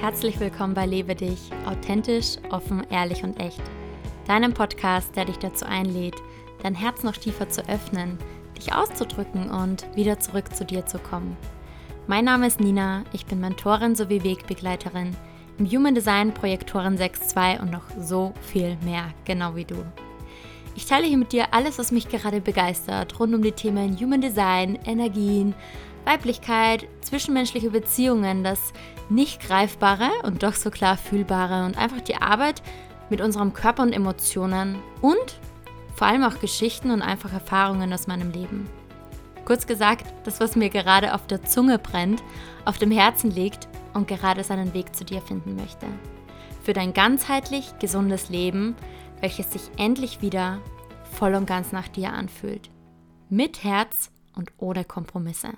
herzlich willkommen bei Lebe dich, authentisch, offen, ehrlich und echt. Deinem Podcast, der dich dazu einlädt, dein Herz noch tiefer zu öffnen, dich auszudrücken und wieder zurück zu dir zu kommen. Mein Name ist Nina, ich bin Mentorin sowie Wegbegleiterin im Human Design Projektorin 6.2 und noch so viel mehr, genau wie du. Ich teile hier mit dir alles, was mich gerade begeistert, rund um die Themen Human Design, Energien, Weiblichkeit, zwischenmenschliche Beziehungen, das nicht greifbare und doch so klar fühlbare und einfach die Arbeit mit unserem Körper und Emotionen und vor allem auch Geschichten und einfach Erfahrungen aus meinem Leben. Kurz gesagt, das, was mir gerade auf der Zunge brennt, auf dem Herzen liegt und gerade seinen Weg zu dir finden möchte. Für dein ganzheitlich gesundes Leben, welches sich endlich wieder voll und ganz nach dir anfühlt. Mit Herz und ohne Kompromisse.